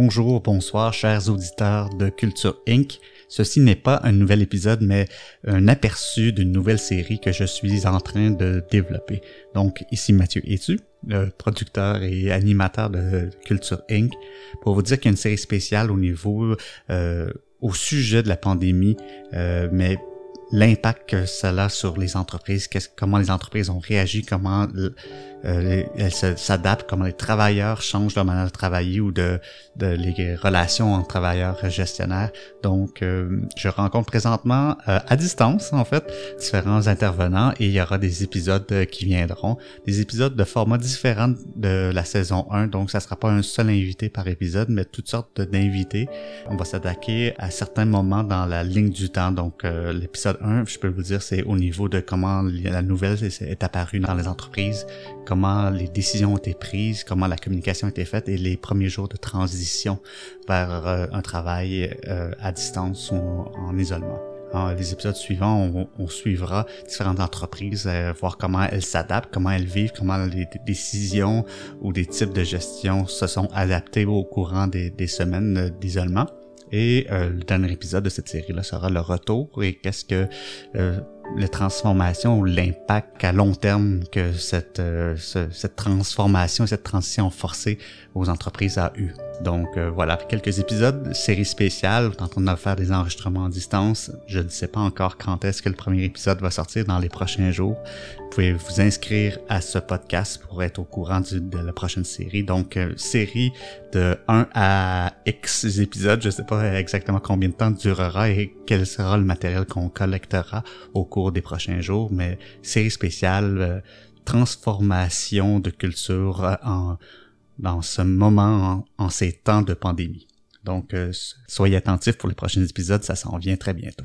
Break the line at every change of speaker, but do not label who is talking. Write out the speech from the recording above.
Bonjour, bonsoir, chers auditeurs de Culture Inc. Ceci n'est pas un nouvel épisode, mais un aperçu d'une nouvelle série que je suis en train de développer. Donc, ici Mathieu Etu, producteur et animateur de Culture Inc., pour vous dire qu'il y a une série spéciale au niveau, euh, au sujet de la pandémie, euh, mais l'impact que cela a sur les entreprises, comment les entreprises ont réagi, comment euh, elles s'adaptent, comment les travailleurs changent leur manière de travailler ou de, de les relations entre travailleurs et gestionnaires. Donc, euh, je rencontre présentement euh, à distance, en fait, différents intervenants et il y aura des épisodes qui viendront, des épisodes de formats différents de la saison 1. Donc, ça sera pas un seul invité par épisode, mais toutes sortes d'invités. On va s'attaquer à certains moments dans la ligne du temps. Donc, l'épisode 1, je peux vous dire, c'est au niveau de comment la nouvelle est apparue dans les entreprises, comment les décisions ont été prises, comment la communication a été faite et les premiers jours de transition vers euh, un travail euh, à distance ou en isolement. Dans les épisodes suivants, on, suivra différentes entreprises, euh, voir comment elles s'adaptent, comment elles vivent, comment les décisions ou des types de gestion se sont adaptés au courant des semaines d'isolement. Et le dernier épisode de cette série-là sera le retour et qu'est-ce que la transformation ou l'impact à long terme que cette, euh, cette transformation, cette transition forcée aux entreprises a eu. Donc euh, voilà, quelques épisodes, série spéciale, on est en train de faire des enregistrements à distance. Je ne sais pas encore quand est-ce que le premier épisode va sortir dans les prochains jours. Vous pouvez vous inscrire à ce podcast pour être au courant de la prochaine série. Donc euh, série de 1 à X épisodes, je ne sais pas exactement combien de temps durera et quel sera le matériel qu'on collectera au cours des prochains jours, mais série spéciale, euh, transformation de culture en dans ce moment, en, ces temps de pandémie. Donc, euh, soyez attentifs pour les prochains épisodes, ça s'en vient très bientôt.